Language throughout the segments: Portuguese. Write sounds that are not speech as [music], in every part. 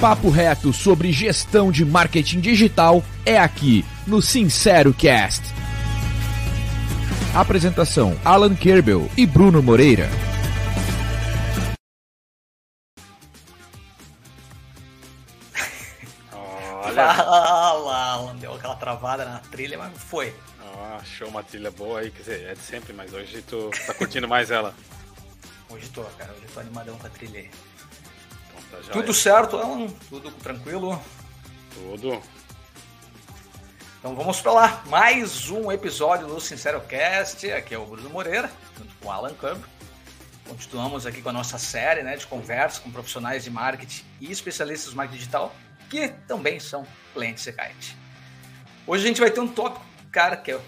papo reto sobre gestão de marketing digital é aqui no Sincero Cast. Apresentação: Alan Kerbel e Bruno Moreira. Olha. Fala, Alan, deu aquela travada na trilha, mas foi. Ah, achou uma trilha boa aí, quer dizer, é de sempre, mas hoje tu tá curtindo mais ela. Hoje tô, cara, hoje tô animadão com a trilha aí. Tá Tudo certo, Alan? Tudo tranquilo? Tudo. Então vamos para lá. Mais um episódio do Sincero Cast. Aqui é o Bruno Moreira, junto com o Alan Câmbio. Continuamos aqui com a nossa série né, de conversas com profissionais de marketing e especialistas do marketing digital, que também são clientes Secite. Hoje a gente vai ter um tópico, cara, que é o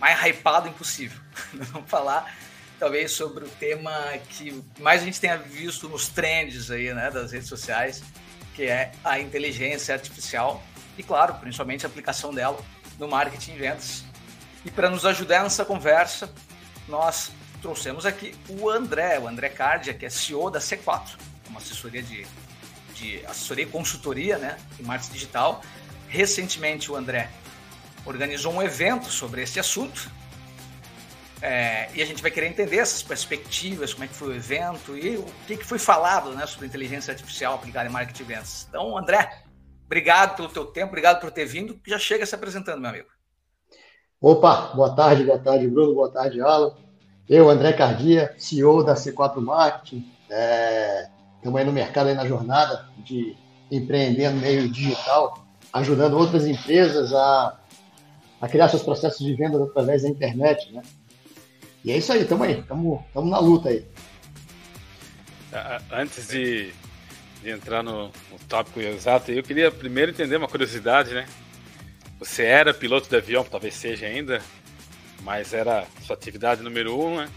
mais hypado impossível. [laughs] vamos falar talvez sobre o tema que mais a gente tenha visto nos trends aí, né, das redes sociais, que é a inteligência artificial e, claro, principalmente a aplicação dela no marketing e vendas. E para nos ajudar nessa conversa, nós trouxemos aqui o André, o André Cardia, que é CEO da C4, uma assessoria de, de assessoria e consultoria né, em marketing digital. Recentemente, o André organizou um evento sobre esse assunto é, e a gente vai querer entender essas perspectivas, como é que foi o evento e o que, que foi falado né, sobre inteligência artificial aplicada em marketing e vendas. Então, André, obrigado pelo teu tempo, obrigado por ter vindo. Já chega se apresentando, meu amigo. Opa, boa tarde, boa tarde, Bruno, boa tarde, Alan. Eu, André Cardia, CEO da C4 Marketing. É, estamos aí no mercado, aí na jornada de empreender no meio digital, ajudando outras empresas a, a criar seus processos de venda através da internet, né? E é isso aí, tamo aí, tamo, tamo na luta aí. Antes de, de entrar no, no tópico exato, eu queria primeiro entender uma curiosidade, né? Você era piloto de avião, talvez seja ainda, mas era sua atividade número um, né?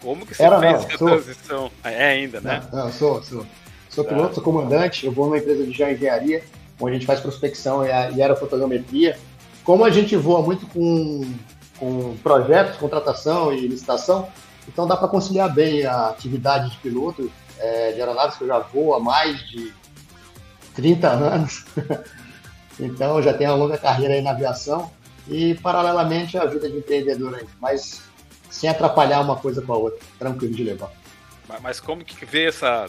Como que você era, fez não, a sou. transição? É ainda, né? Não, não sou, sou. Sou tá. piloto, sou comandante, eu vou numa empresa de geoengenharia, onde a gente faz prospecção e aerofotogrametria. Como a gente voa muito com com projetos, contratação e licitação, então dá para conciliar bem a atividade de piloto é, de aeronaves que eu já vou há mais de 30 anos. [laughs] então já tenho uma longa carreira aí na aviação e paralelamente a vida de empreendedor aí, mas sem atrapalhar uma coisa com a outra, tranquilo de levar. Mas como que veio essa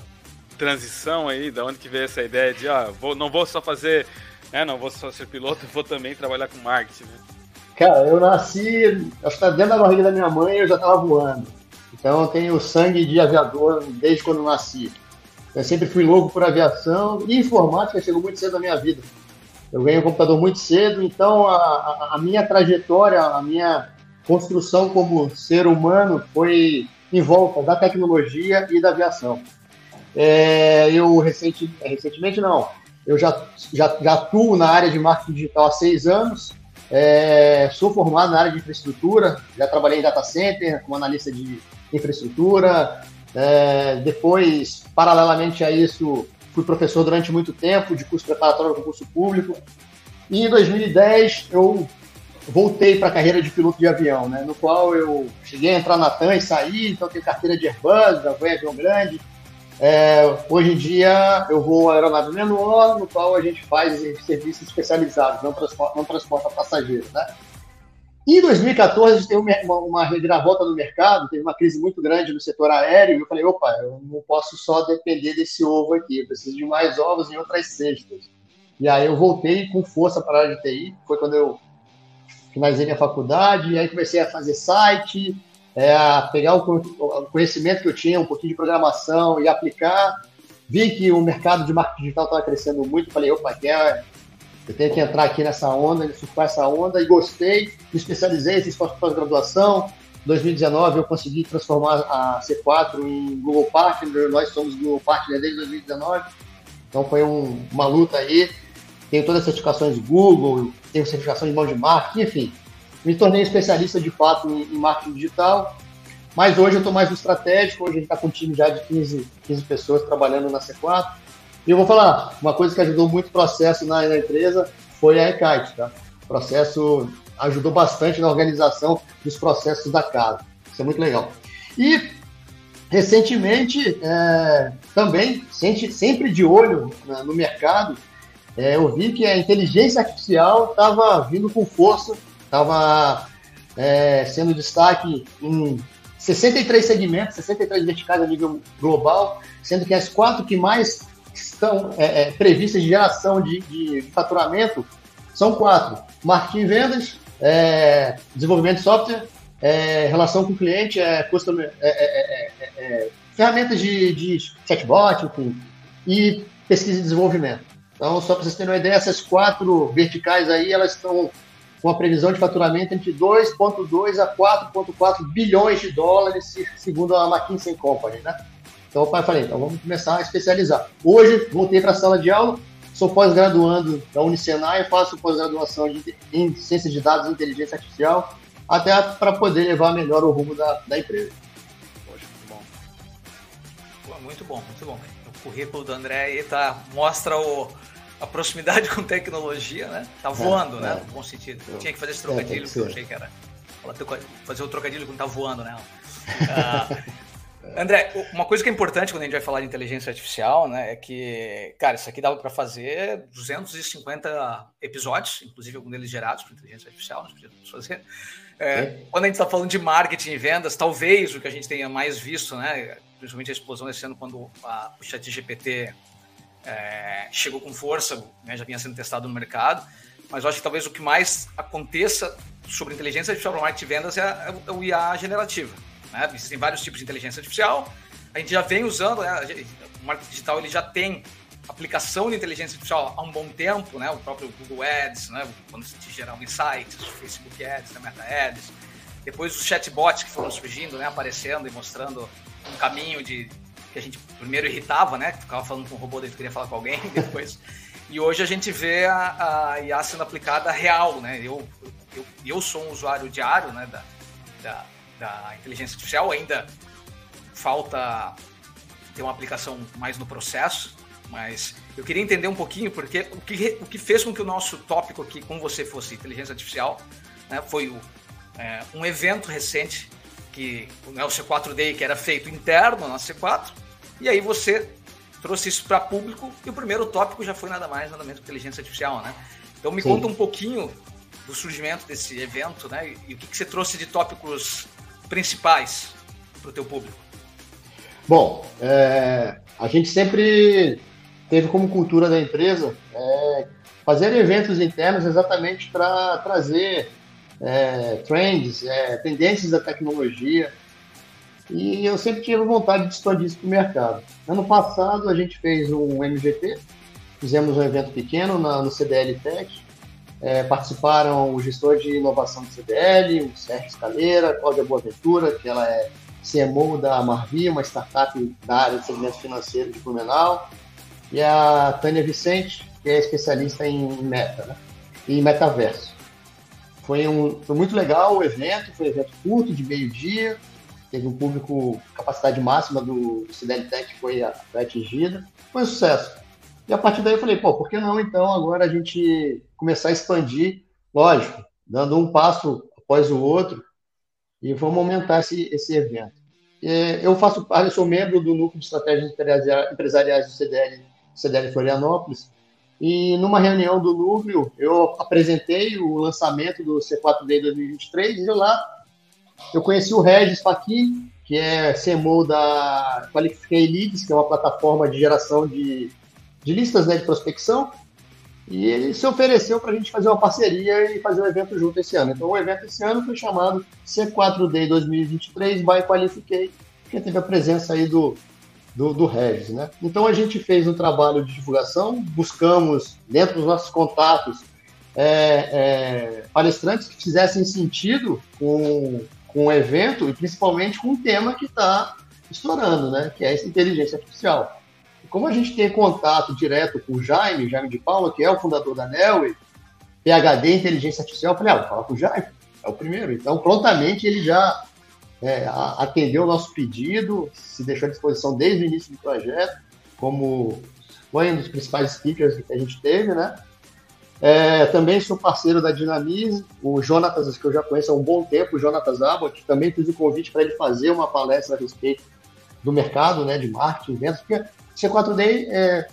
transição aí, da onde que veio essa ideia de, ah, vou, não vou só fazer, né, não vou só ser piloto, [laughs] vou também trabalhar com marketing, né? Cara, eu nasci, acho que tá dentro da barriga da minha mãe eu já estava voando. Então eu tenho sangue de aviador desde quando nasci. Eu sempre fui louco por aviação e informática chegou muito cedo na minha vida. Eu ganhei um computador muito cedo, então a, a, a minha trajetória, a minha construção como ser humano foi em volta da tecnologia e da aviação. É, eu recente, recentemente não, eu já, já, já atuo na área de marketing digital há seis anos é, sou formado na área de infraestrutura, já trabalhei em data center como analista de infraestrutura. É, depois, paralelamente a isso, fui professor durante muito tempo de curso preparatório para concurso público. E em 2010 eu voltei para a carreira de piloto de avião, né, no qual eu cheguei a entrar na TAM e saí, então tenho carteira de Airbus, fui avião grande, é, hoje em dia eu vou a aeronave menor, no qual a gente faz serviços especializados, não transporta, não transporta passageiros, né? Em 2014 a gente teve uma, uma reviravolta no mercado, teve uma crise muito grande no setor aéreo, e eu falei, opa, eu não posso só depender desse ovo aqui, eu preciso de mais ovos em outras cestas. E aí eu voltei com força para a área de TI, foi quando eu finalizei minha faculdade, e aí comecei a fazer site, é, pegar o conhecimento que eu tinha, um pouquinho de programação e aplicar. Vi que o mercado de marketing digital estava crescendo muito, falei, opa, quer, eu tenho que entrar aqui nessa onda, surfar essa onda, e gostei, me especializei, fiz pós-graduação. Em 2019 eu consegui transformar a C4 em Google Partner, nós somos Google Partner desde 2019, então foi um, uma luta aí. Tenho todas as certificações Google, tenho certificação de mão de marketing, enfim, me tornei especialista de fato em, marketing digital, mas hoje eu estou mais no estratégico, hoje a gente está com um time já de 15, 15 pessoas trabalhando na C4. E eu vou falar, uma coisa que ajudou muito o processo na, na empresa foi a Ekite, tá? O processo ajudou bastante na organização dos processos da casa. Isso é muito legal. E recentemente, é, também, sempre de olho no mercado, é, eu vi que a inteligência artificial estava vindo com força, estava é, sendo destaque em 63 segmentos, 63 verticais a nível global, sendo que as quatro que mais estão é, é, previstas de geração de, de, faturamento são quatro: marketing e vendas, é, desenvolvimento de software, é, relação com o cliente, é, customer, ferramentas de, de chatbot, enfim, e pesquisa e desenvolvimento. Então, só para vocês terem uma ideia, essas quatro verticais aí, elas estão com a previsão de faturamento entre 2,2 a 4,4 bilhões de dólares, segundo a McKinsey Company, né? Então, eu falei, então vamos começar a especializar. Hoje, voltei para a sala de aula, sou pós-graduando da Unicenai, faço pós-graduação em Ciência de Dados e Inteligência Artificial, até para poder levar melhor o rumo da, da empresa. Poxa, muito bom. Muito bom, muito bom. O currículo do André aí tá, mostra o, a proximidade com tecnologia, né? Tá voando, é, né? É. No bom sentido. Eu tinha que fazer esse trocadilho, é, porque eu achei que era. Fazer o trocadilho quando tá voando, né? Uh, [laughs] André, uma coisa que é importante quando a gente vai falar de inteligência artificial, né, é que, cara, isso aqui dava para fazer 250 episódios, inclusive alguns deles gerados por inteligência artificial, nós podíamos fazer. É, quando a gente está falando de marketing e vendas, talvez o que a gente tenha mais visto, né, principalmente a explosão desse ano, quando a, o chat GPT é, chegou com força, né, já vinha sendo testado no mercado, mas eu acho que talvez o que mais aconteça sobre inteligência artificial para marketing e vendas é, é o IA generativa. Né? Existem vários tipos de inteligência artificial, a gente já vem usando, né? o marketing digital ele já tem aplicação de inteligência artificial há um bom tempo, né? O próprio Google Ads, né? Quando se gerar um insights, o Facebook Ads, a Meta Ads. Depois os chatbots que foram surgindo, né? Aparecendo e mostrando um caminho de que a gente primeiro irritava, né? Ficava falando com o robô, daí queria falar com alguém, [laughs] depois. e hoje a gente vê a, a IA sendo aplicada real, né? Eu, eu, eu sou um usuário diário, né? Da, da, da inteligência artificial, ainda falta ter uma aplicação mais no processo, mas eu queria entender um pouquinho porque o que, o que fez com que o nosso tópico aqui com você fosse inteligência artificial né, foi o, é, um evento recente que né, o C4 Day que era feito interno na C4 e aí você trouxe isso para público e o primeiro tópico já foi nada mais nada menos que inteligência artificial, né? Então me Sim. conta um pouquinho do surgimento desse evento, né? E o que, que você trouxe de tópicos principais para o teu público? Bom, é, a gente sempre teve como cultura da empresa é, fazer eventos internos exatamente para trazer é, trends, é, tendências da tecnologia. E eu sempre tive vontade de expandir isso para o mercado. Ano passado a gente fez um MVP, fizemos um evento pequeno na, no CDL Tech, é, participaram o gestor de inovação do CDL, o Sérgio Escaleira, Cláudia Boaventura, que ela é CMO da Marvi, uma startup da área de segmento financeiro de Blumenau, e a Tânia Vicente, que é especialista em meta, né? e metaverso. Foi, um, foi muito legal o evento, foi um evento curto, de meio-dia, teve um público, capacidade máxima do, do CDL Tech foi, foi atingida, foi um sucesso. E a partir daí eu falei, pô, por que não então agora a gente começar a expandir, lógico, dando um passo após o outro e vamos aumentar esse, esse evento. Eu faço parte, eu sou membro do núcleo de estratégias empresariais do CDL, CDL Florianópolis, e numa reunião do núcleo eu apresentei o lançamento do C4D 2023 e lá eu conheci o Regis Paquim, que é CMO da Qualifiquei Leads, que é uma plataforma de geração de de listas né, de prospecção, e ele se ofereceu para a gente fazer uma parceria e fazer um evento junto esse ano. Então, o evento esse ano foi chamado C4D 2023 by Qualificate, que teve a presença aí do, do, do Regis. Né? Então, a gente fez um trabalho de divulgação, buscamos, dentro dos nossos contatos, é, é, palestrantes que fizessem sentido com, com o evento e principalmente com o tema que está estourando, né? que é essa inteligência artificial como a gente tem contato direto com o Jaime, Jaime de Paula, que é o fundador da Nelway, PHD Inteligência Artificial, eu falei, ah, vou falar com o Jaime, é o primeiro. Então, prontamente, ele já é, atendeu o nosso pedido, se deixou à disposição desde o início do projeto, como foi um dos principais speakers que a gente teve, né? É, também sou parceiro da Dinamize, o Jonatas, que eu já conheço há um bom tempo, o Jonatas Abbott, também fiz o convite para ele fazer uma palestra a respeito do mercado, né, de marketing, vendas, porque C4D é,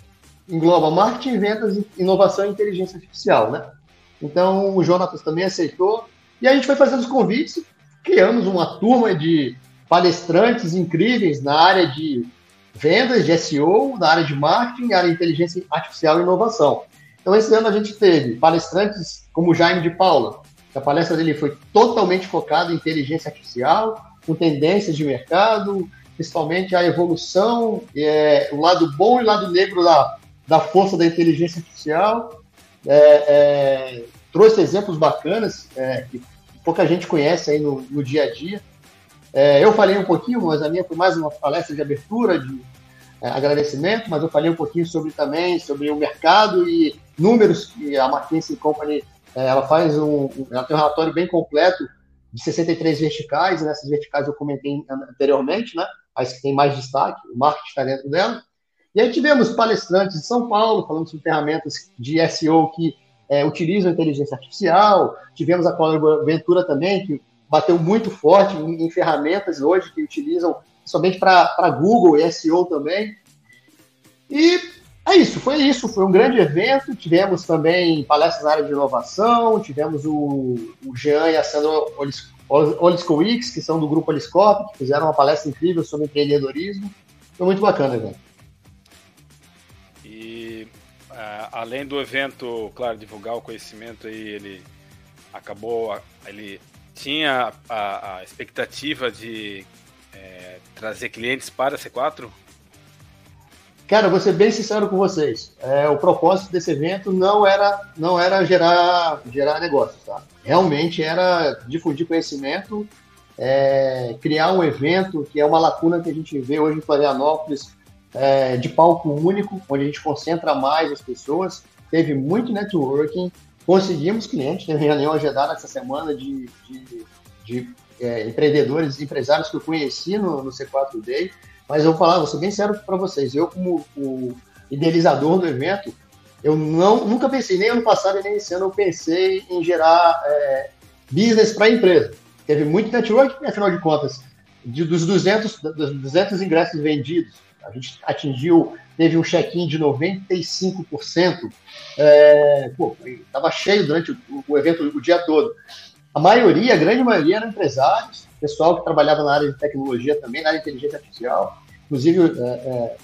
engloba marketing, vendas, inovação e inteligência artificial, né? Então o Jonatas também aceitou e a gente foi fazendo os convites, criamos uma turma de palestrantes incríveis na área de vendas, de SEO, na área de marketing, área de inteligência artificial e inovação. Então esse ano a gente teve palestrantes como o Jaime de Paula, a palestra dele foi totalmente focada em inteligência artificial, com tendências de mercado, principalmente a evolução, é, o lado bom e o lado negro da, da força da inteligência artificial. É, é, trouxe exemplos bacanas é, que pouca gente conhece aí no, no dia a dia. É, eu falei um pouquinho, mas a minha foi mais uma palestra de abertura, de é, agradecimento, mas eu falei um pouquinho sobre também sobre o mercado e números que a McKinsey Company ela faz um, ela tem um relatório bem completo de 63 verticais, nessas verticais eu comentei anteriormente, né? As que tem mais destaque, o marketing está dentro dela. E aí tivemos palestrantes de São Paulo falando sobre ferramentas de SEO que é, utilizam inteligência artificial. Tivemos a Cláudia Ventura também, que bateu muito forte em, em ferramentas hoje que utilizam somente para Google e SEO também. E é isso, foi isso. Foi um grande evento. Tivemos também palestras na área de inovação, tivemos o, o Jean e a Sandra Oliskowicz, que são do grupo Oliscorp, que fizeram uma palestra incrível sobre empreendedorismo. Foi muito bacana o evento. Uh, além do evento, claro, divulgar o conhecimento aí, ele acabou, ele tinha a, a expectativa de é, trazer clientes para a C4? Cara, vou ser bem sincero com vocês. É, o propósito desse evento não era, não era gerar, gerar negócios, tá? Realmente era difundir conhecimento, é, criar um evento que é uma lacuna que a gente vê hoje em Florianópolis, é, de palco único, onde a gente concentra mais as pessoas. Teve muito networking, conseguimos clientes, teve reunião agendada essa semana de, de, de é, empreendedores, empresários que eu conheci no, no C4 Day. Mas eu vou falar, vou ser bem sério para vocês. Eu, como o idealizador do evento, eu não, nunca pensei, nem ano passado nem esse ano, eu pensei em gerar é, business para a empresa. Teve muito network, afinal de contas, de, dos, 200, dos 200 ingressos vendidos, a gente atingiu, teve um check-in de 95%. É, pô, estava cheio durante o, o, evento o dia todo. A maioria, a grande maioria, eram empresários, pessoal que trabalhava na área de tecnologia também, na área de inteligência artificial. Inclusive, é, é,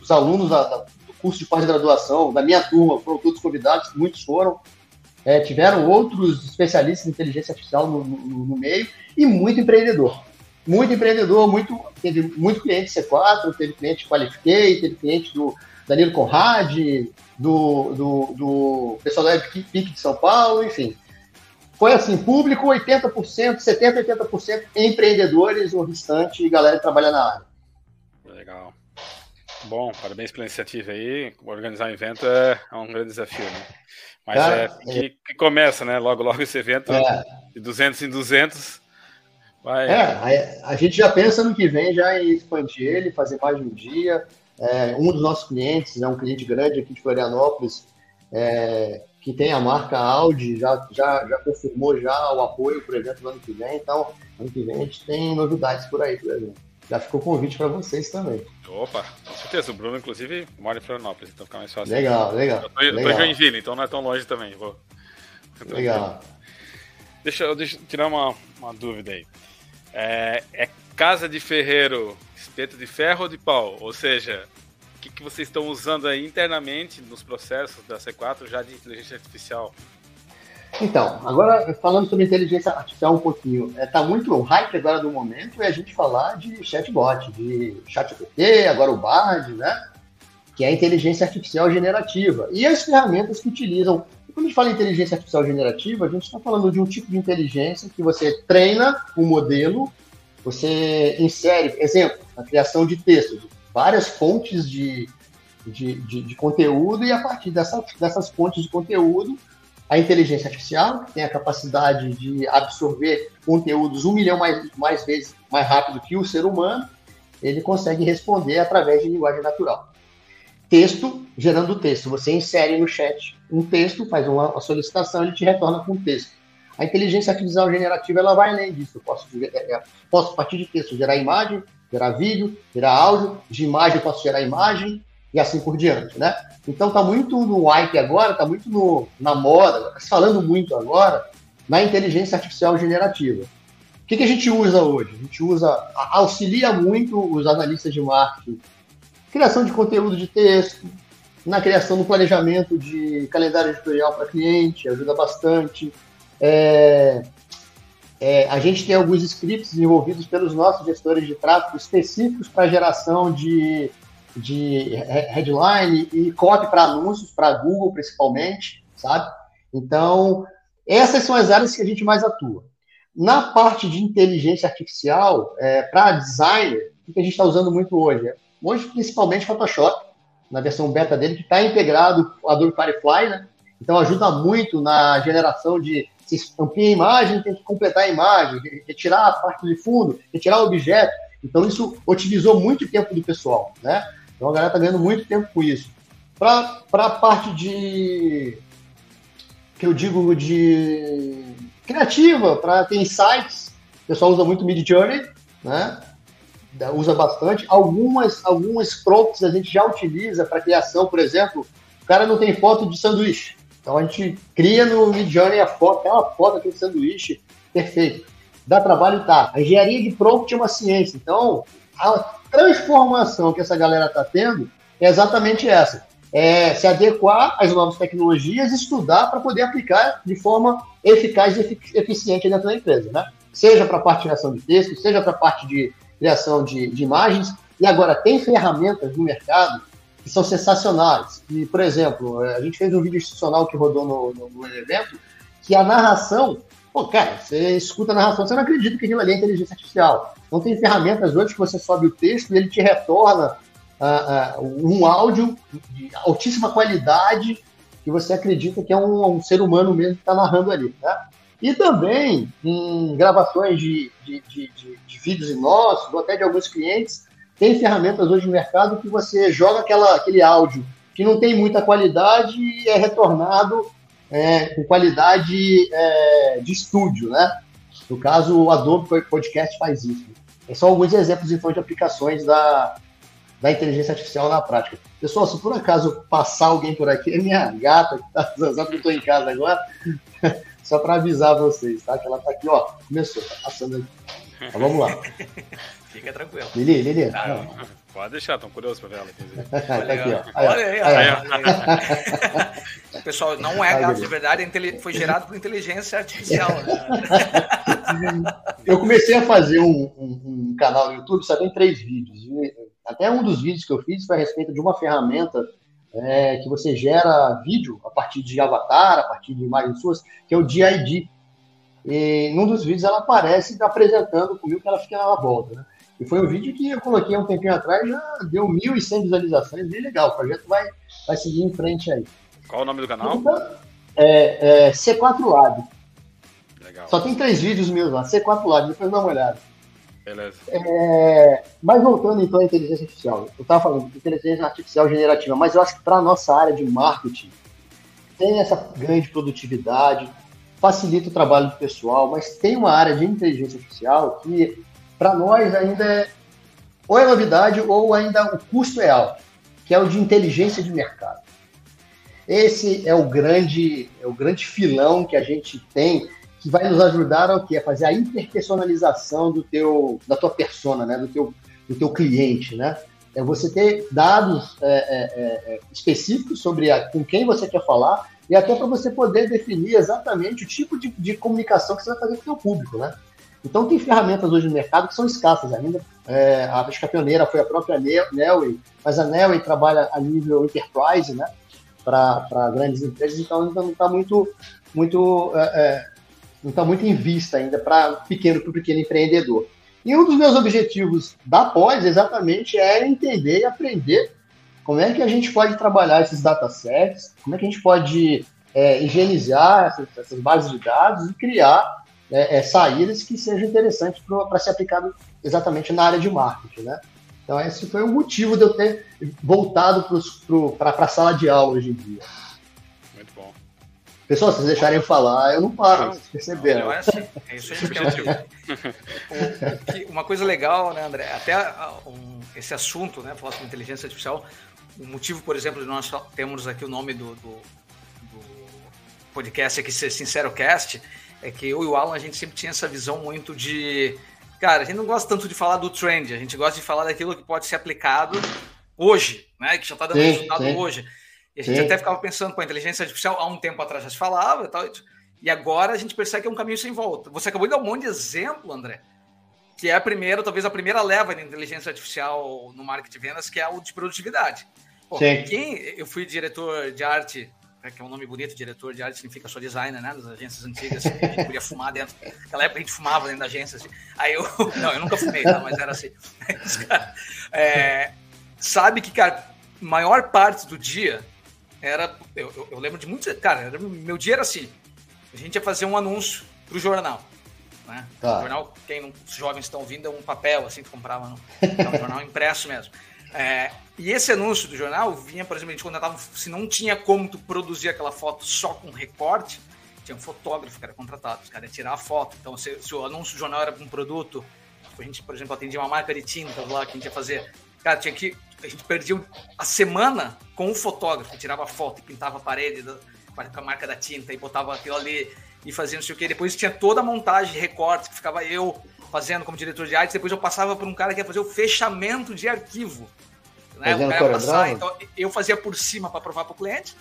os alunos da, da, do curso de pós-graduação, da minha turma, foram todos convidados, muitos foram. É, tiveram outros especialistas em inteligência artificial no, no, no, meio e muito empreendedor. Muito empreendedor, muito, teve muito cliente C4, teve cliente Qualifiquei, teve cliente do Danilo Conrad, do, do, do pessoal da Epic de São Paulo, enfim foi assim, público 80%, 70%, 80% empreendedores, o restante galera que trabalha na área. Legal. Bom, parabéns pela iniciativa aí. Organizar um evento é, é um grande desafio, né? Mas é, que, que, começa, né? Logo, logo esse evento é. de 200 em 200 vai... É, a, a, gente já pensa no que vem já em expandir ele, fazer mais de um dia. É, um dos nossos clientes é um cliente grande aqui de Florianópolis, é, que tem a marca Audi, já, já, já confirmou já o apoio para o evento no ano que vem. Então, ano que vem a gente tem novidades por aí, por exemplo. Já ficou convite para vocês também. Opa, com certeza. O Bruno, inclusive, mora em Florianópolis, então fica mais fácil. Legal, legal. Eu tô, legal. tô em Joinville, então não é tão longe também. Vou... Legal. Deixa, eu tirar uma, uma dúvida aí. É, é casa de ferreiro, espeto de ferro ou de pau? Ou seja, que, que vocês estão usando aí internamente nos processos da C4 já de inteligência artificial? Então, agora falando sobre inteligência artificial um pouquinho, está é, tá muito hype agora do momento é a gente falar de chatbot, de chat agora o Bard, né? Que é a inteligência artificial generativa. E as ferramentas que utilizam. Quando a gente fala em inteligência artificial generativa, a gente está falando de um tipo de inteligência que você treina um modelo, você insere, exemplo, a criação de texto, várias fontes de, de, de, de conteúdo e a partir dessa, dessas fontes de conteúdo, a inteligência artificial, que tem a capacidade de absorver conteúdos um milhão mais, mais vezes mais rápido que o ser humano, ele consegue responder através de linguagem natural. Texto, gerando texto. Você insere no chat um texto, faz uma, solicitação, ele te retorna com texto. A inteligência artificial generativa ela vai além disso. Eu posso, é, é, posso, a partir de texto, gerar imagem, gerar vídeo, gerar áudio, de imagem eu posso gerar imagem e assim por diante, né? Então está muito no hype agora, está muito no, na moda, tá falando muito agora na inteligência artificial generativa. O que, que a gente usa hoje? A gente usa, auxilia muito os analistas de marketing, criação de conteúdo de texto, na criação do planejamento de calendário editorial para cliente, ajuda bastante. É, é, a gente tem alguns scripts desenvolvidos pelos nossos gestores de tráfego específicos para geração de, de headline e copy para anúncios, para Google principalmente, sabe? Então, essas são as áreas que a gente mais atua. Na parte de inteligência artificial, é, para designer, o que a gente está usando muito hoje? Hoje, principalmente Photoshop, na versão beta dele, que está integrado o Adobe Firefly, né? Então ajuda muito na geração de se amplia a imagem, tem que completar a imagem, retirar a parte de fundo, retirar o objeto. Então isso otimizou muito tempo do pessoal, né? Então a galera está ganhando muito tempo com isso. Para a parte de que eu digo de criativa, para ter insights, o pessoal usa muito Mid Journey, né? Usa bastante. Algumas, algumas prompts a gente já utiliza para criação, por exemplo, o cara não tem foto de sanduíche. Então a gente cria no Midjourney a foto, aquela foto aquele sanduíche, perfeito. Dá trabalho, tá. A engenharia de prompt é uma ciência. Então, a transformação que essa galera está tendo é exatamente essa é, se adequar às novas tecnologias, estudar para poder aplicar de forma eficaz e eficiente dentro da empresa, né? Seja para a parte de criação de texto, seja para a parte de criação de, de, imagens. E agora, tem ferramentas no mercado que são sensacionais. E, por exemplo, é, a gente fez um vídeo institucional que rodou no, no, no evento, que a narração Pô, cara, você escuta a narração, você não acredita que aquilo ali é inteligência artificial. Então tem ferramentas hoje que você sobe o texto e ele te retorna uh, uh, um áudio de altíssima qualidade que você acredita que é um, um ser humano mesmo que está narrando ali. Né? E também em gravações de, de, de, de, de vídeos nossos, ou até de alguns clientes, tem ferramentas hoje no mercado que você joga aquela, aquele áudio que não tem muita qualidade e é retornado é, com qualidade é, de estúdio, né? No caso, o Adobe Podcast faz isso. São alguns exemplos, então, de aplicações da, da inteligência artificial na prática. Pessoal, se por acaso passar alguém por aqui, é minha gata que tá [laughs] zanzando que eu tô em casa agora, só para avisar vocês, tá? Que ela tá aqui, ó, começou, tá passando aqui. Então, vamos lá. [laughs] Fica tranquilo. Lili, Lili. Ah, Pode deixar, estão curiosos para ver ela. [laughs] tá aqui, ó. Olha aí, olha aí. [laughs] Pessoal, não é gato de verdade, foi gerado por inteligência artificial. Né? Eu comecei a fazer um, um, um canal no YouTube, só tem três vídeos. Até um dos vídeos que eu fiz foi a respeito de uma ferramenta é, que você gera vídeo a partir de avatar, a partir de imagens suas, que é o DID. E num dos vídeos ela aparece apresentando comigo que ela fica na volta, né? E foi um vídeo que eu coloquei há um tempinho atrás, já deu 1.100 visualizações, bem legal. O projeto vai, vai seguir em frente aí. Qual o nome do canal? Então, é, é C4 Lab. Legal. Só tem três vídeos meus lá, C4 Lab, depois dá uma olhada. Beleza. É, mas voltando então à inteligência artificial, eu estava falando de inteligência artificial generativa, mas eu acho que para a nossa área de marketing tem essa grande produtividade, facilita o trabalho do pessoal, mas tem uma área de inteligência artificial que para nós ainda é ou é novidade ou ainda o custo é alto, que é o de inteligência de mercado. Esse é o grande, é o grande filão que a gente tem que vai nos ajudar ao que? A fazer a interpersonalização do teu, da tua persona, né? do, teu, do teu cliente, né? É você ter dados é, é, é, específicos sobre a, com quem você quer falar e até para você poder definir exatamente o tipo de, de, comunicação que você vai fazer com o teu público, né? Então tem ferramentas hoje no mercado que são escassas ainda. É, a acho a pioneira foi a própria Nelway, mas a Nelway trabalha a nível enterprise, né? Para grandes empresas, então ainda não está muito, muito é, é não está muito em vista ainda para pequeno para pequeno empreendedor. E um dos meus objetivos da pós exatamente é entender e aprender como é que a gente pode trabalhar esses datasets, como é que a gente pode é, higienizar essas, essas, bases de dados e criar é, é, saídas que sejam interessantes para ser aplicado exatamente na área de marketing, né? Então esse foi o motivo de eu ter voltado para a sala de aula hoje em dia. Pessoal, se vocês deixarem eu falar, eu não paro, não, vocês perceberam. Não, é, assim, é isso aí que é [laughs] Uma coisa legal, né, André? Até um, esse assunto, né, falar sobre inteligência artificial, o motivo, por exemplo, de nós temos aqui o nome do, do, do podcast aqui, ser Sincero Cast, é que eu e o Alan, a gente sempre tinha essa visão muito de... Cara, a gente não gosta tanto de falar do trend, a gente gosta de falar daquilo que pode ser aplicado hoje, né, que já está dando sim, resultado sim. hoje. E a gente Sim. até ficava pensando, com a inteligência artificial, há um tempo atrás já se falava e tal. E agora a gente percebe que é um caminho sem volta. Você acabou de dar um monte de exemplo, André, que é a primeira, talvez a primeira leva de inteligência artificial no marketing de vendas, que é o de produtividade. Pô. Quem, eu fui diretor de arte, né, que é um nome bonito, diretor de arte significa só designer, né? Das agências antigas, a gente podia fumar dentro. Naquela época a gente fumava dentro da agência. Assim. Aí eu. [laughs] Não, eu nunca fumei, tá? mas era assim. [laughs] É, sabe que, cara, maior parte do dia era. Eu, eu, eu lembro de muitos. Cara, era, meu dia era assim: a gente ia fazer um anúncio pro jornal. Né? Tá. O jornal, quem não, os jovens estão ouvindo, é um papel assim que comprava, um jornal [laughs] impresso mesmo. É, e esse anúncio do jornal vinha, por exemplo, a gente contratava, se não tinha como tu produzir aquela foto só com recorte, tinha um fotógrafo que era contratado, os caras iam tirar a foto. Então, se, se, o anúncio do jornal era para um produto, a gente, por exemplo, atendia uma marca de tintas lá que a gente ia fazer, cara, tinha que a gente perdia a semana com o fotógrafo, tirava foto e pintava a parede da, com a marca da tinta e botava aquilo ali e fazia não sei o que. Depois tinha toda a montagem, recortes, que ficava eu fazendo como diretor de arte. Depois eu passava por um cara que ia fazer o fechamento de arquivo. Né? O cara passar, então eu fazia por cima para provar para o cliente,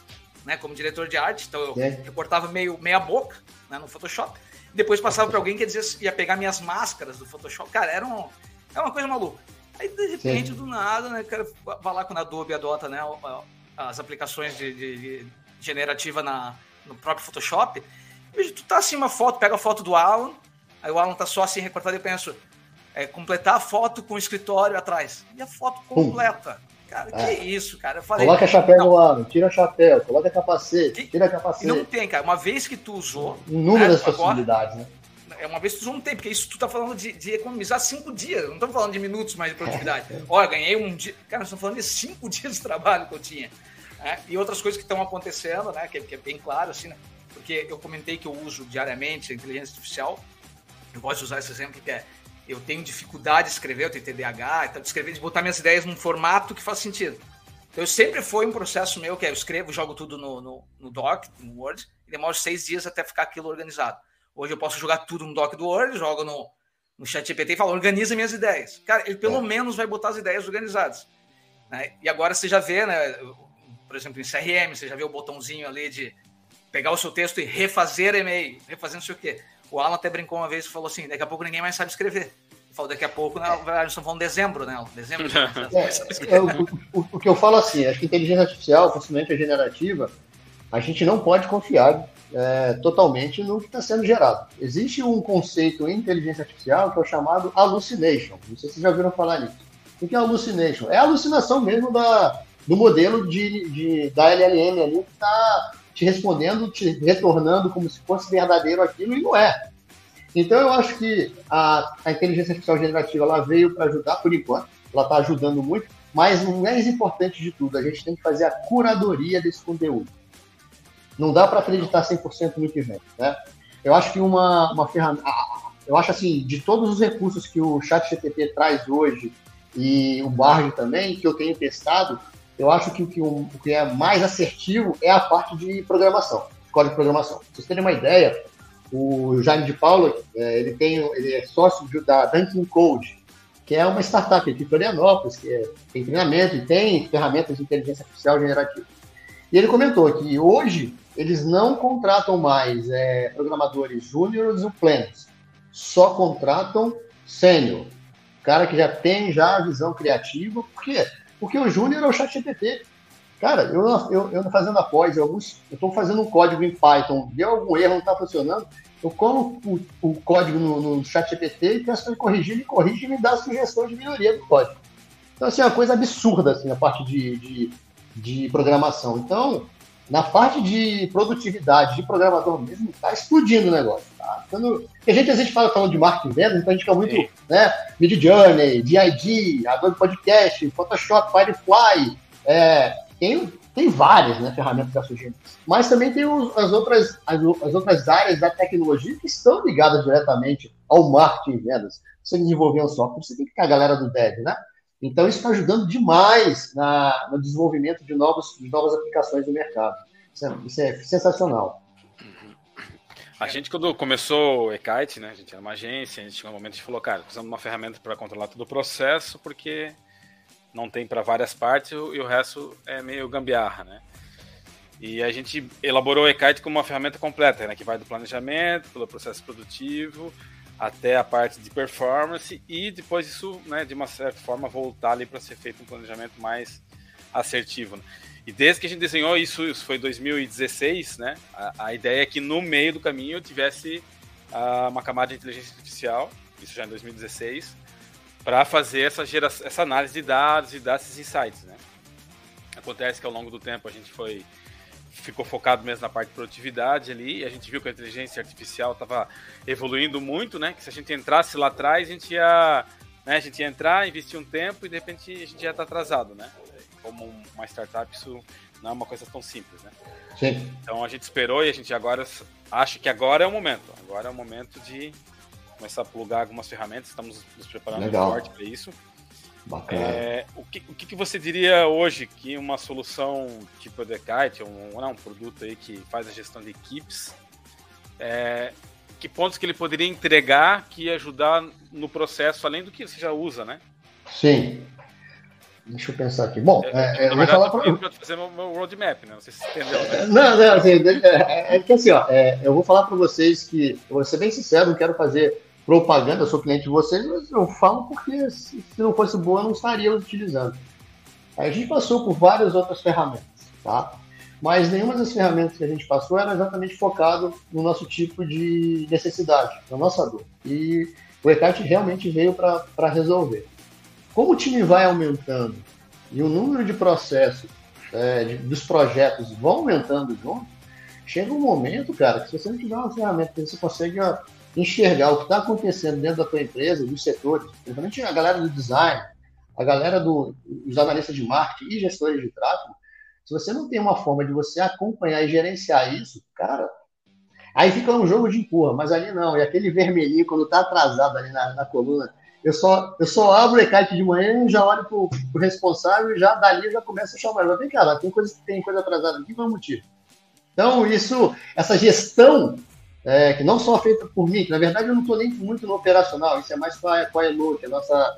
né? como diretor de arte. Então eu é. recortava meio meia boca né? no Photoshop. Depois passava para alguém que dizia, ia pegar minhas máscaras do Photoshop. Cara, era um, é uma coisa maluca. Aí, de repente, Sim. do nada, né, cara, vai lá quando a Adobe adota, né, as aplicações de, de, de generativa na, no próprio Photoshop, tu tá assim uma foto, pega a foto do Alan, aí o Alan tá só assim recortado e eu penso, é, completar a foto com o escritório atrás. E a foto completa. Cara, é. que isso, cara. Eu falei, coloca chapéu não, no Alan, tira chapéu, coloca capacete, tira capacete. Não tem, cara. Uma vez que tu usou. Inúmeras né, possibilidades, agora, né? É uma vez que tu um tempo, porque isso tu tá falando de, de economizar cinco dias, não estamos falando de minutos mais de produtividade. [laughs] Olha, ganhei um dia. Cara, nós estamos falando de cinco [laughs] dias de trabalho que eu tinha. Né? E outras coisas que estão acontecendo, né? Que, que, é bem claro, assim, né? Porque eu comentei que eu uso diariamente a inteligência artificial. Eu gosto de usar esse exemplo que é eu tenho dificuldade de escrever, eu tenho TDAH, então de escrever, de botar minhas ideias num formato que faz sentido. Então, eu sempre foi um processo meu que é, eu escrevo, jogo tudo no, no, no Doc, no Word, e demoro seis dias até ficar aquilo organizado. Hoje eu posso jogar tudo no doc do Word, jogo no, no chat GPT e falo, organiza minhas ideias. Cara, ele pelo é. menos vai botar as ideias organizadas. Né? E agora você já vê, né? Por exemplo, em CRM, você já vê o botãozinho ali de pegar o seu texto e refazer e-mail, refazer não sei o quê. O Alan até brincou uma vez e falou assim: daqui a pouco ninguém mais sabe escrever. Falou, daqui a pouco, né, nós estamos falando dezembro, né? Dezembro. [laughs] É, é, o, o, o, que eu falo assim, acho que inteligência artificial, principalmente a generativa, a gente não pode confiar é, totalmente no que está sendo gerado. Existe um conceito em inteligência artificial que é o chamado hallucination. Não sei se vocês já ouviram falar nisso. O que é hallucination? É a alucinação mesmo da, do modelo de, de, da LLM ali que está te respondendo, te retornando como se fosse verdadeiro aquilo e não é. Então eu acho que a, a inteligência artificial generativa ela veio para ajudar por enquanto, ela está ajudando muito, mas o mais importante de tudo, a gente tem que fazer a curadoria desse conteúdo. Não dá para acreditar 100% no que vem, né? Eu acho que uma, uma ferramenta... Eu acho assim, de todos os recursos que o ChatGPT traz hoje e o Bard também, que eu tenho testado, eu acho que o que, o que é mais assertivo é a parte de programação, código de programação. Pra vocês terem uma ideia, o Jaime de Paula, é, ele, tem, ele é sócio da Dunkin Code, que é uma startup aqui em Florianópolis, que é, tem treinamento e tem ferramentas de inteligência artificial generativa. E ele comentou que hoje eles não contratam mais é, programadores júniores ou plenos, só contratam sênior, cara que já tem já a visão criativa. Por quê? Porque o júnior é o chat GPT. Cara, eu, eu, eu fazendo a pós, eu estou fazendo um código em Python, deu algum erro, não está funcionando, eu colo o, o código no, no chat GPT e peço para ele corrigir, ele corrige e me dá sugestão de melhoria do código. Então, assim, é uma coisa absurda, assim, a parte de, de, de programação. Então, na parte de produtividade de programador mesmo, está explodindo o negócio. Tá? Quando, a gente às vezes fala falando de marketing vendas, então a gente fica muito, Sim. né? Mid Journey, DID, Adobe Podcast, Photoshop, Firefly. É, tem tem várias né, ferramentas já surgindo. Mas também tem os, as, outras, as, as, outras áreas da tecnologia que estão ligadas diretamente ao marketing e vendas. Você desenvolver um software, você tem que ter a galera do dev, né? Então, isso está ajudando demais na, no desenvolvimento de, novos, de novas aplicações no mercado. Isso é, isso é sensacional. A gente, quando começou o eKite, né, a gente era uma agência, a gente um momento de falou, cara, precisamos de uma ferramenta para controlar todo o processo, porque não tem para várias partes e o resto é meio gambiarra, né? E a gente elaborou o eKite como uma ferramenta completa, né, que vai do planejamento, pelo processo produtivo, até a parte de performance e depois isso, né, de uma certa forma, voltar ali para ser feito um planejamento mais assertivo. Né? E desde que a gente desenhou isso, isso foi 2016, né? A, a ideia é que no meio do caminho tivesse uh, uma camada de inteligência artificial, isso já em 2016, para fazer essa, geração, essa análise de dados e dar esses insights, né? Acontece que ao longo do tempo a gente foi ficou focado mesmo na parte de produtividade ali, e a gente viu que a inteligência artificial estava evoluindo muito, né? Que se a gente entrasse lá atrás, a gente ia, né, a gente ia entrar, investir um tempo e de repente a gente ia estar atrasado, né? como uma startup, isso não é uma coisa tão simples, né? Sim. Então a gente esperou e a gente agora acha que agora é o momento. Agora é o momento de começar a plugar algumas ferramentas. Estamos nos preparando Legal. forte para isso. Bacana. É, o que, o que você diria hoje que uma solução tipo a Decite, um, um produto aí que faz a gestão de equipes, é, que pontos que ele poderia entregar que ia ajudar no processo, além do que você já usa, né? Sim. Deixa eu pensar aqui. Bom, é, é, eu vou falar para fazer meu, roadmap, né? Não sei se você entendeu. Né? [laughs] Não, não, assim, é, é, que assim, ó, é, eu vou falar para vocês que, eu vou ser bem sincero, não quero fazer propaganda, sou cliente de vocês, mas eu falo porque se, não fosse boa, eu não estaria utilizando. A gente passou por várias outras ferramentas, tá? Mas nenhuma das ferramentas que a gente passou era exatamente focado no nosso tipo de necessidade, na nossa dor. E o ECAT realmente veio para resolver. Como o time vai aumentando e o número de processos é, de, dos projetos vão aumentando junto, chega um momento, cara, que se você não tiver uma ferramenta que você consegue enxergar o que está acontecendo dentro da tua empresa, dos setores, principalmente a galera do design, a galera do, dos analistas de marketing e gestores de tráfego, se você não tem uma forma de você acompanhar e gerenciar isso, cara, aí fica um jogo de empurra, mas ali não, e aquele vermelhinho, quando está atrasado ali na, na coluna, eu só, eu só abro o e de manhã, já olho pro, pro responsável e já dali já começa a chamar. Vem cá, tem coisa, tem coisa atrasada aqui, é o motivo? Então, isso, essa gestão, é, que não só feita por mim, que na verdade eu não estou nem muito no operacional, isso é mais com a, com Elo, que é a nossa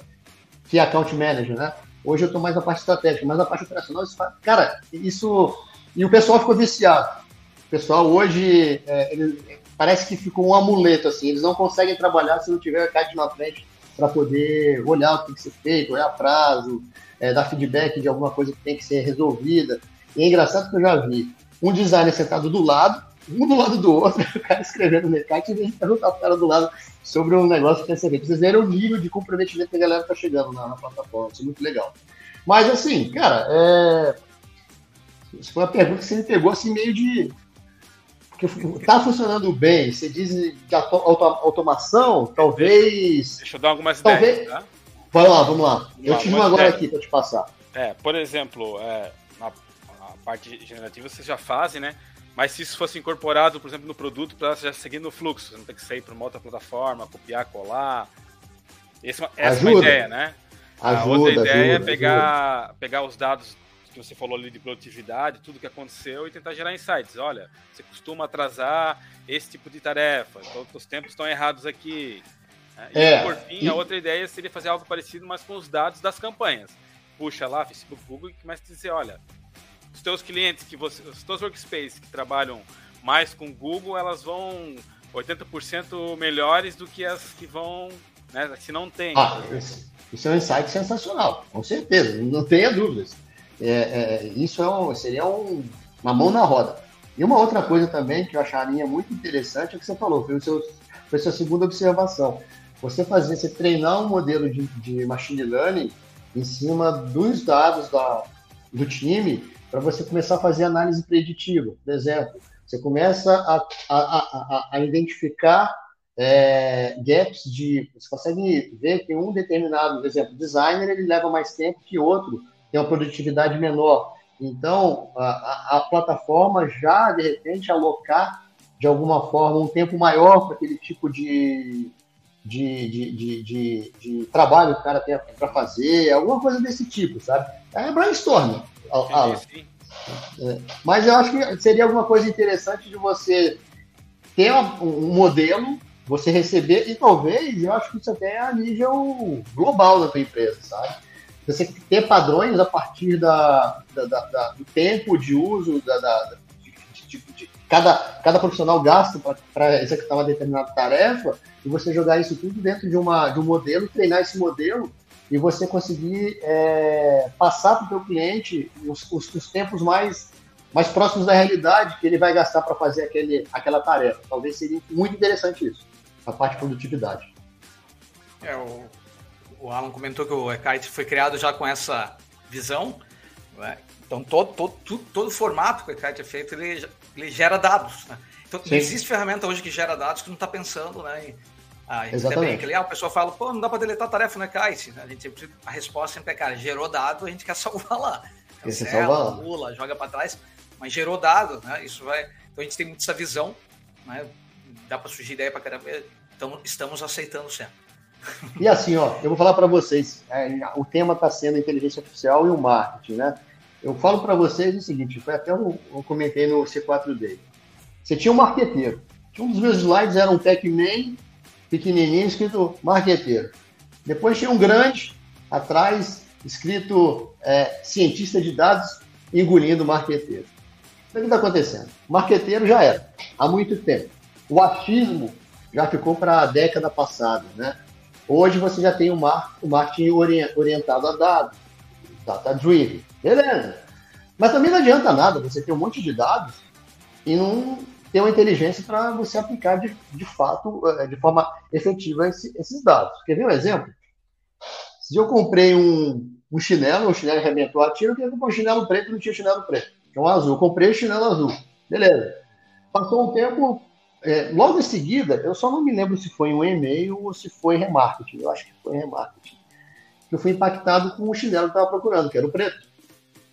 Key Account Manager, né? Hoje eu estou mais na parte estratégica, mas na parte operacional, isso, cara, isso. E o pessoal ficou viciado. O pessoal hoje, é, ele, parece que ficou um amuleto, assim, eles não conseguem trabalhar se não tiver CAD na frente para poder olhar o que tem que ser feito, olhar prazo, é, dar feedback de alguma coisa que tem que ser resolvida. E é engraçado que eu já vi um designer sentado do lado, um do lado do outro, [laughs] o cara escrevendo no mercado e para o cara do lado sobre um negócio que ser feito. Vocês viram o nível de comprometimento que a galera está chegando na, na, plataforma, isso é muito legal. Mas assim, cara, é... isso foi uma pergunta que você me pegou assim meio de está funcionando bem, você diz de auto, auto, automação, talvez. Deixa eu dar algumas talvez... ideias, tá? Vai lá, vamos lá. Vamos eu tive uma agora aqui para te passar. É, por exemplo, é, na, na, parte generativa vocês já fazem, né? Mas se isso fosse incorporado, por exemplo, no produto, para já seguir no fluxo, você não tem que sair para uma outra plataforma, copiar, colar. Essa, essa é uma ideia, né? Ajuda, a outra ideia é ajuda, é pegar, pegar os dados que você falou ali de produtividade, tudo que aconteceu e tentar gerar insights. Olha, você costuma atrasar esse tipo de tarefa, então os tempos estão errados aqui. Né? E é, por fim, e... a outra ideia seria fazer algo parecido, mas com os dados das campanhas. Puxa lá, Facebook, Google e começa a dizer, olha, os teus clientes que você, os teus workspaces que trabalham mais com Google, elas vão 80% melhores do que as que vão, né, se não tem. Ah, isso é um insight sensacional, com certeza, não tenha dúvidas. É, é, isso é um, seria um, uma mão na roda. E uma outra coisa também que eu acharia muito interessante é o que você falou, foi, o seu, foi a sua segunda observação. Você fazer, você treinar um modelo de, de machine learning em cima dos dados da, do time para você começar a fazer análise preditiva. Por exemplo, você começa a, a, a, a identificar é, gaps de. Você consegue ver que um determinado, por exemplo, designer ele leva mais tempo que outro tem uma produtividade menor Então, a, a, plataforma já, de repente, alocar de alguma forma um tempo maior para aquele tipo de, de, de, de, de, trabalho que o cara tem para fazer, alguma coisa desse tipo, sabe? É brainstorm, Alan. É, mas eu acho que seria alguma coisa interessante de você ter um modelo, você receber, e talvez, eu acho que isso até é a nível global da tua empresa, sabe? Você ter padrões a partir da, da, da, da do tempo de uso, da, da de, de, de, cada, cada profissional gasta para executar uma determinada tarefa, e você jogar isso tudo dentro de, uma, de um modelo, treinar esse modelo e você conseguir é, passar para o teu cliente os, os, os, tempos mais, mais próximos da realidade que ele vai gastar para fazer aquele, aquela tarefa. Talvez seria muito interessante isso, a parte de produtividade. É, o, o Alan comentou que o Ekite foi criado já com essa visão. Né? Então, todo, todo, todo, todo formato que o Ekite é feito, ele, ele gera dados. Né? Então, Sim. existe ferramenta hoje que gera dados que não está pensando né, ah, Exatamente. Também, ah, o pessoal fala, pô, não dá para deletar a tarefa no Kite. A, gente, a resposta sempre é, cara, gerou dado, a gente quer [laughs] salvar lá. Cancela, pula, joga para trás, mas gerou dado, né? Isso vai. Então a gente tem muito essa visão, né? Dá para surgir ideia para caramba. Então estamos aceitando sempre. E assim, ó, eu vou falar para vocês, é, o tema está sendo inteligência artificial e o marketing, né? Eu falo para vocês o seguinte, foi até eu, eu comentei no C4D. Você tinha um marqueteiro. Um dos meus slides era um Pac-Man pequenininho, escrito marqueteiro. Depois tinha um grande atrás, escrito é, cientista de dados engolindo marqueteiro. O que está acontecendo? Marqueteiro já era, há muito tempo. O achismo já ficou para a década passada, né? Hoje você já tem o, mar, o marketing orientado a dados, data-driven, beleza. Mas também não adianta nada você ter um monte de dados e não ter uma inteligência para você aplicar de, de fato, eh, de forma efetiva esse, esses dados. Quer ver um exemplo? Se eu comprei um, um chinelo, o chinelo arrebentou a tiro, eu queria comprar um chinelo preto, não tinha chinelo preto. Um azul. Eu comprei o chinelo azul. Beleza. Passou um tempo, é, logo em seguida, eu só não me lembro se foi um e-mail ou se foi remarketing. Eu acho que foi remarketing. Eu fui impactado com o chinelo que eu estava procurando, que era o preto.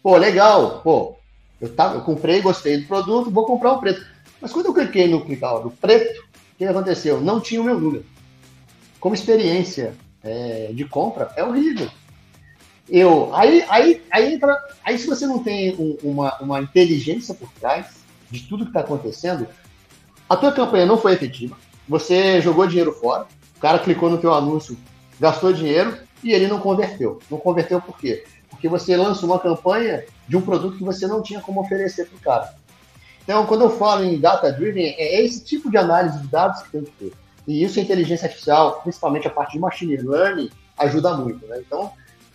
Pô, legal. Pô, eu, tava, eu comprei, gostei do produto, vou comprar o preto. Mas quando eu cliquei no clicar no preto, o que aconteceu? Não tinha o meu número. Como experiência é, de compra, é horrível. Eu, aí, aí, aí, entra, aí se você não tem um, uma, uma inteligência por trás de tudo que está acontecendo, a tua campanha não foi efetiva, você jogou dinheiro fora, o cara clicou no teu anúncio, gastou dinheiro e ele não converteu. Não converteu por quê? Porque você lançou uma campanha de um produto que você não tinha como oferecer para o cara. Então, quando eu falo em data-driven, é esse tipo de análise de dados que tem que ter. E isso a inteligência artificial, principalmente a parte de machine learning, ajuda muito. Né? Então,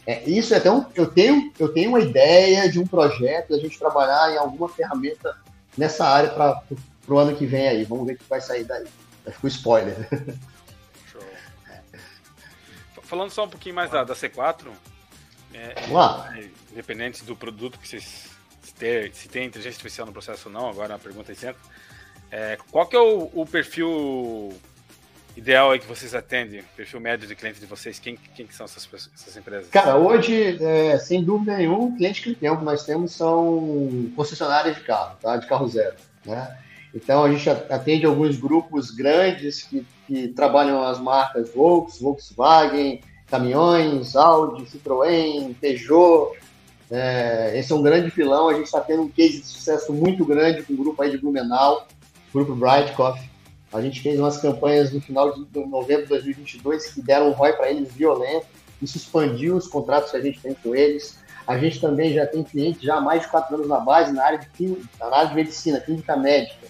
é, isso é até um, eu tenho eu tenho uma ideia de um projeto a gente trabalhar em alguma ferramenta nessa área para o ano que vem aí. Vamos ver o que vai sair daí. Ficou spoiler. Show. Falando só um pouquinho mais da, da C4, é, é, independente do produto que vocês ter, se tem inteligência artificial no processo ou não, agora é uma pergunta isenta. É, qual que é o, o, perfil ideal aí que vocês atendem, perfil médio de cliente de vocês? Quem, quem que são essas, essas empresas? Cara, hoje, é, sem dúvida nenhuma, o cliente que nós temos são concessionárias de carro, tá? de carro zero. Né? Então, a gente atende alguns grupos grandes que, que trabalham as marcas Volkswagen, caminhões, Audi, Citroën, Peugeot, é, esse é um grande filão, a gente está tendo um case de sucesso muito grande com o grupo aí de Blumenau, grupo Bright Coffee. A gente fez umas campanhas no final de novembro de 2022 que deram um ROI para eles violento, isso expandiu os contratos que a gente tem com eles. A gente também já tem clientes já há mais de quatro anos na base na área de, na área de medicina, clínica médica,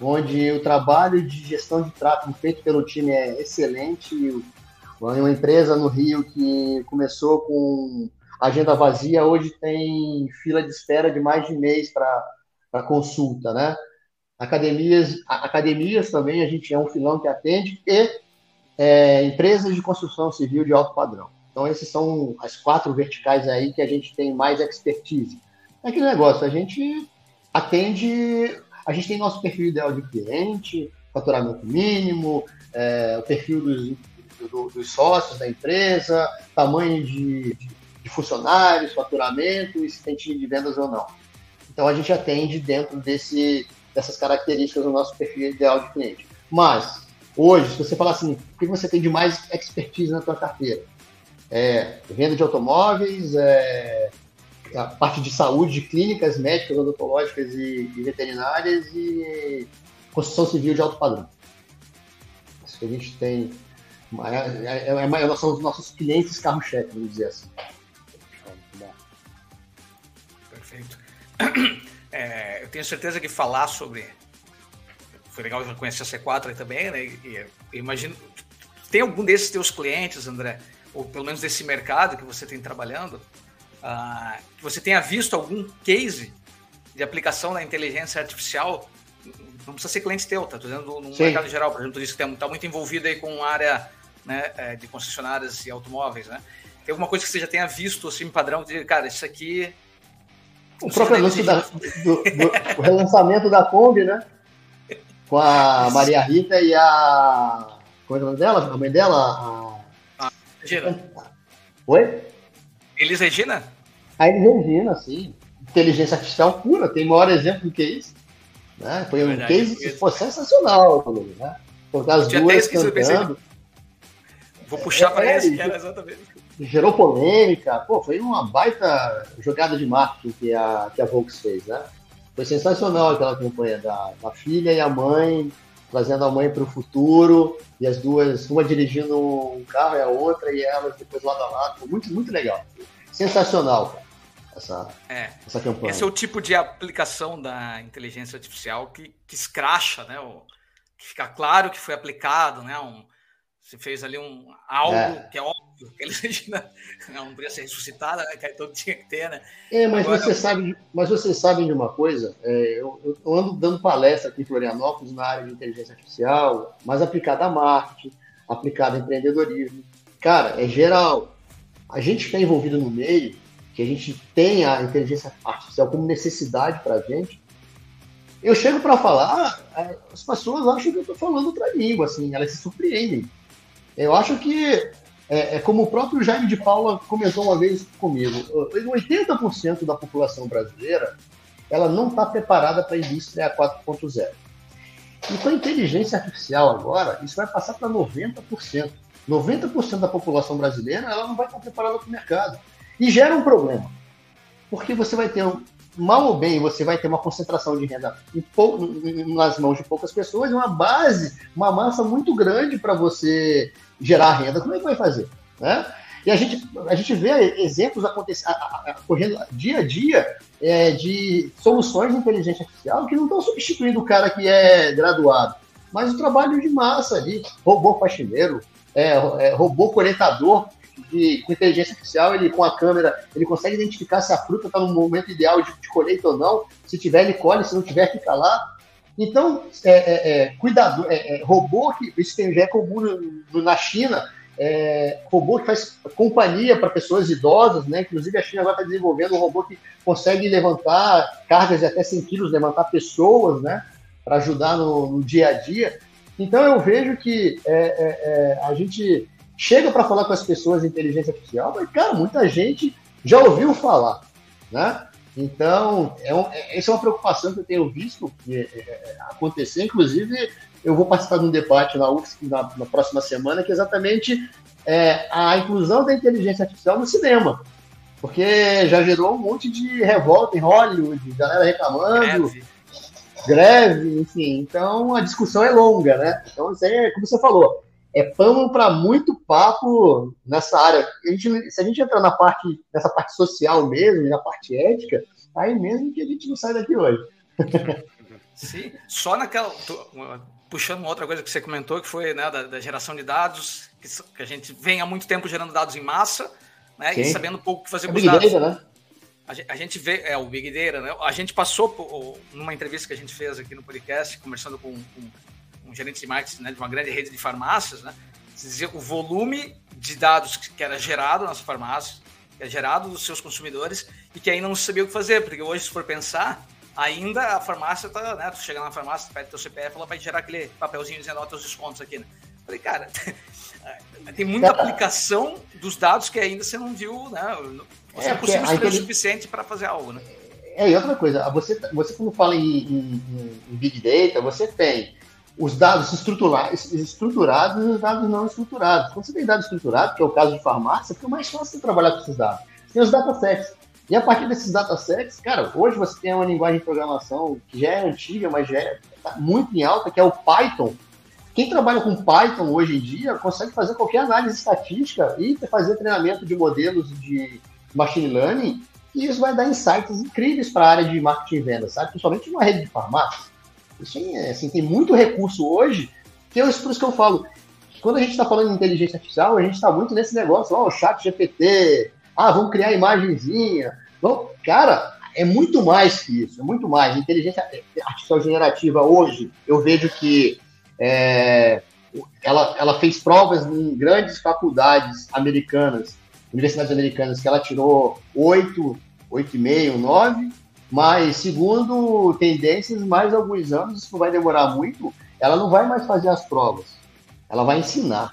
onde o trabalho de gestão de tráfego feito pelo time é excelente. Uma empresa no Rio que começou com agenda vazia, hoje tem fila de espera de mais de mês para consulta, né? Academias, academias também a gente é um filão que atende e é, empresas de construção civil de alto padrão. Então, esses são as quatro verticais aí que a gente tem mais expertise. É aquele negócio, a gente atende, a gente tem nosso perfil ideal de cliente, faturamento mínimo, é, o perfil dos, do, dos sócios da empresa, tamanho de, de de funcionários, faturamento e se tem time de vendas ou não. Então a gente atende dentro desse, dessas características do nosso perfil ideal de cliente. Mas, hoje, se você falar assim, o que você tem de mais expertise na tua carteira? É, venda de automóveis, é, a parte de saúde, de clínicas médicas, odontológicas e, e veterinárias e construção civil de alto padrão. Isso que a gente tem. É, é, é, são os nossos clientes carro-chefe, vamos dizer assim. É, eu tenho certeza que falar sobre. Foi legal já conhecer a C4 aí também, né? E, eu imagino. Tem algum desses teus clientes, André, ou pelo menos desse mercado que você tem trabalhando, uh, que você tenha visto algum case de aplicação da inteligência artificial? Não precisa ser cliente teu, tá? Estou dizendo no Sim. mercado geral. Por exemplo, tu disse que está muito envolvido aí com a área né, é, de concessionárias e automóveis, né? Tem alguma coisa que você já tenha visto, assim, padrão, de, cara, isso aqui o próprio anúncio da, do, do relançamento da Kombi, né? Com a Maria Rita e a. Como é o nome dela? A mãe dela? A... Regina. Oi? Elis Regina? A Elis Regina, sim. Inteligência artificial pura, tem maior exemplo do que isso. Né? Foi um Verdade, case foi sensacional, né? Porque as duas cantando. Vou puxar é, para é, esse, exatamente gerou polêmica. Pô, foi uma baita jogada de marketing que a, que a Volks fez, né? Foi sensacional aquela campanha da, da filha e a mãe, trazendo a mãe para o futuro, e as duas, uma dirigindo um carro e a outra, e elas depois lado a lado. Foi muito, muito legal. Sensacional, cara, essa, é. essa campanha. Esse é o tipo de aplicação da inteligência artificial que, que escracha, né? O, que fica claro que foi aplicado, né? Um, você fez ali um algo é. que é óbvio que ele não podia ser ressuscitada, né? Que todo tinha que ter, né? É, mas Agora, você sabe, mas vocês sabem de uma coisa. É, eu, eu, ando dando palestra aqui em Florianópolis na área de inteligência artificial, mas aplicada a marketing, aplicada a empreendedorismo. Cara, é geral. A gente está envolvido no meio, que a gente tem a inteligência artificial como necessidade para a gente, eu chego para falar, ah, as pessoas acham que eu estou falando outra língua, assim, elas se surpreendem. Eu acho que, é, é, como o próprio Jaime de Paula comentou uma vez comigo, 80% da população brasileira ela não está preparada para a indústria 4.0. E com a inteligência artificial agora, isso vai passar para 90%. 90% da população brasileira ela não vai estar preparada para o mercado. E gera um problema. Porque você vai ter mal ou bem, você vai ter uma concentração de renda nas mãos de poucas pessoas uma base, uma massa muito grande para você gerar renda. Como é que vai fazer? Né? E a gente, a gente vê exemplos ocorrendo dia a dia é, de soluções de inteligência artificial que não estão substituindo o cara que é graduado, mas o trabalho de massa ali, robô faxineiro, é, é, robô coletador, de, com inteligência artificial, ele com a câmera, ele consegue identificar se a fruta está no momento ideal de, de colheita ou não. Se tiver, ele colhe, se não tiver, fica lá. Então, é, é, é cuidado, é, é, robô que isso tem, já é comum no, na China, é, robô que faz companhia para pessoas idosas, né? Inclusive a China agora está desenvolvendo um robô que consegue levantar cargas de até 100 quilos, levantar pessoas, né? Para ajudar no, no, dia a dia. Então eu vejo que é, a gente chega para falar com as pessoas de inteligência artificial, mas, cara, muita gente já ouviu falar, né? Então, é um, é, essa é uma preocupação que eu tenho visto é, é, acontecer. Inclusive, eu vou participar de um debate na UFSC na, na próxima semana, que é exatamente é, a inclusão da inteligência artificial no cinema. Porque já gerou um monte de revolta em Hollywood, galera reclamando, greve, greve enfim. Então, a discussão é longa, né? Então, isso aí é, como você falou, é pano para muito papo nessa área. A gente, se a gente entrar na parte, nessa parte social mesmo, na parte ética, aí mesmo que a gente não sai daqui hoje. [laughs] Sim, só naquela. Puxando uma outra coisa que você comentou, que foi né, da, da geração de dados, que, que, a gente vem há muito tempo gerando dados em massa, né? E sabendo pouco o que fazer é com os dados. Data, né? A gente vê, é o Big Data, né? A gente passou por, numa entrevista que a gente fez aqui no podcast, conversando com, com um gerente de marketing né, de uma grande rede de farmácias, né, dizia o volume de dados que era gerado nas farmácias, que era gerado dos seus consumidores e que aí não sabia o que fazer, porque hoje, se for pensar, ainda a farmácia tá, né, tu chega na farmácia, pede teu CPF, ela vai gerar aquele papelzinho dizendo, ó, teus descontos aqui, né? Falei, cara, [laughs] tem muita aplicação dos dados que ainda você não viu, né? Você é, não conseguiu estudar o suficiente para fazer algo, né? É, e outra coisa, você, você quando fala em, em, em Big Data, você tem os dados estruturados, e os dados não estruturados. Quando você tem dados estruturados, que é o caso de farmácia, fica mais fácil trabalhar com esses dados. Você tem os datasets. E a partir desses datasets, cara, hoje você tem uma linguagem de programação que já é antiga, mas já é tá muito em alta, que é o Python. Quem trabalha com Python hoje em dia consegue fazer qualquer análise estatística e fazer treinamento de modelos de machine learning, e isso vai dar insights incríveis para a área de marketing e vendas, sabe? Principalmente numa rede de farmácia. Isso é, assim, tem muito recurso hoje, que é por isso que eu falo. Quando a gente está falando de inteligência artificial, a gente está muito nesse negócio, ó, oh, chat GPT, ah, vamos criar imagenzinha. Bom, cara, é muito mais que isso, é muito mais. Inteligência artificial generativa hoje, eu vejo que é, ela, ela fez provas em grandes faculdades americanas, universidades americanas, que ela tirou 8, 8,5, 9, mas segundo tendências, mais alguns anos, isso não vai demorar muito, ela não vai mais fazer as provas, ela vai ensinar,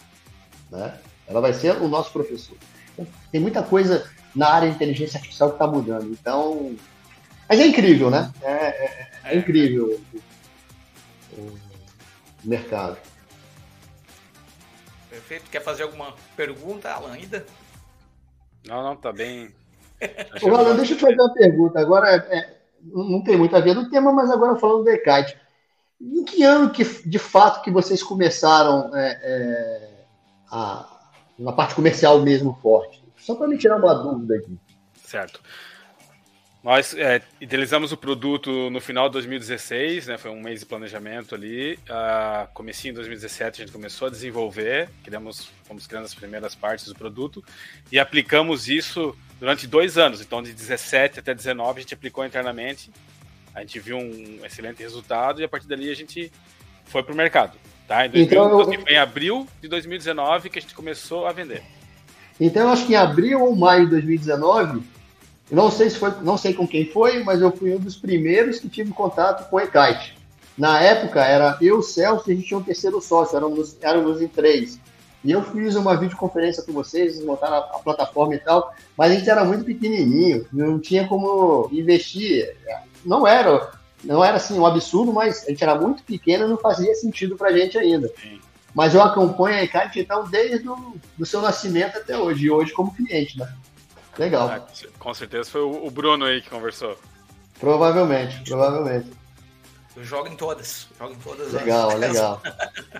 né? Ela vai ser o nosso professor. Tem muita coisa na área de inteligência artificial que está mudando, então... Mas é incrível, né? É, é, é incrível o, o mercado. Perfeito. Quer fazer alguma pergunta, Alan, ainda? Não, não, tá bem, Ô, Alan, deixa eu te fazer uma pergunta. Agora, é, é, não tem muito a ver no tema, mas agora falando do Decate. Em que ano que, de fato, que vocês começaram é, é, a, na parte comercial mesmo forte? Só para me tirar uma dúvida aqui. Certo. Nós é, idealizamos o produto no final de 2016, né, foi um mês de planejamento ali. Uh, comecinho em 2017 a gente começou a desenvolver, criamos, fomos criando as primeiras partes do produto e aplicamos isso durante dois anos. Então, de 17 até 19 a gente aplicou internamente, a gente viu um excelente resultado e a partir dali a gente foi para o mercado. Tá? Em, 2000, então, eu... em abril de 2019 que a gente começou a vender. Então, eu acho que em abril ou maio de 2019 não sei se foi, não sei com quem foi, mas eu fui um dos primeiros que tive contato com o Ekite. Na época era eu, o Celso e a gente tinha um terceiro sócio, éramos, éramos em três. E eu fiz uma videoconferência com vocês, eles montaram a, a, plataforma e tal, mas a gente era muito pequenininho, não tinha como investir. Não era, não era assim um absurdo, mas a gente era muito pequeno, não fazia sentido pra gente ainda. Sim. Mas eu acompanho a Ekite então desde o do seu nascimento até hoje, e hoje como cliente, né? Legal. Ah, com certeza foi o Bruno aí que conversou. Provavelmente, provavelmente. Eu jogo em todas. Jogo em todas. Legal, legal.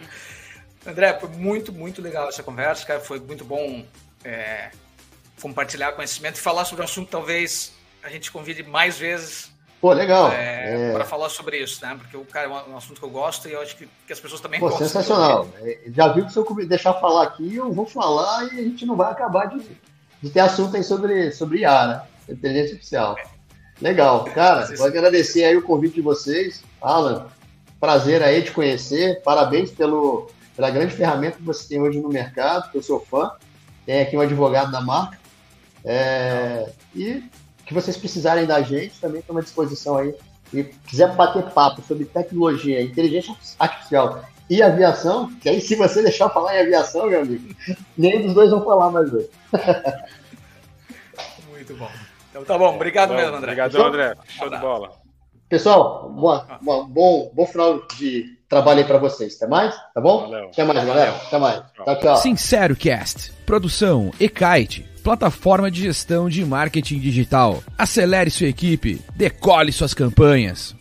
[laughs] André, foi muito, muito legal essa conversa, cara. Foi muito bom é, compartilhar conhecimento e falar sobre um assunto talvez a gente convide mais vezes. Pô, legal. É, é... Para falar sobre isso, né? Porque o cara é um assunto que eu gosto e eu acho que, que as pessoas também Pô, gostam. Sensacional. É, já viu que se eu deixar falar aqui, eu vou falar e a gente não vai acabar de de ter assunto aí sobre, sobre IA, né? Inteligência artificial. Legal. Cara, vou agradecer aí o convite de vocês. Alan, prazer aí te conhecer. Parabéns pelo, pela grande ferramenta que você tem hoje no mercado, que eu sou fã. Tem aqui um advogado da marca. É, e que vocês precisarem da gente, também estou à disposição aí. E quiser bater papo sobre tecnologia, inteligência artificial e aviação, que aí se você deixar falar em aviação, meu amigo, nenhum dos dois vão falar mais hoje. [laughs] Muito bom. Então tá bom, obrigado bom, mesmo, André. Obrigado, André. Show de bola. Pessoal, boa, boa, bom, bom final de trabalho aí pra vocês. Até mais, tá bom? Valeu. Até mais, galera. Até mais. Tchau, tchau. Sincero Cast. Produção e-kite. Plataforma de gestão de marketing digital. Acelere sua equipe. Decole suas campanhas.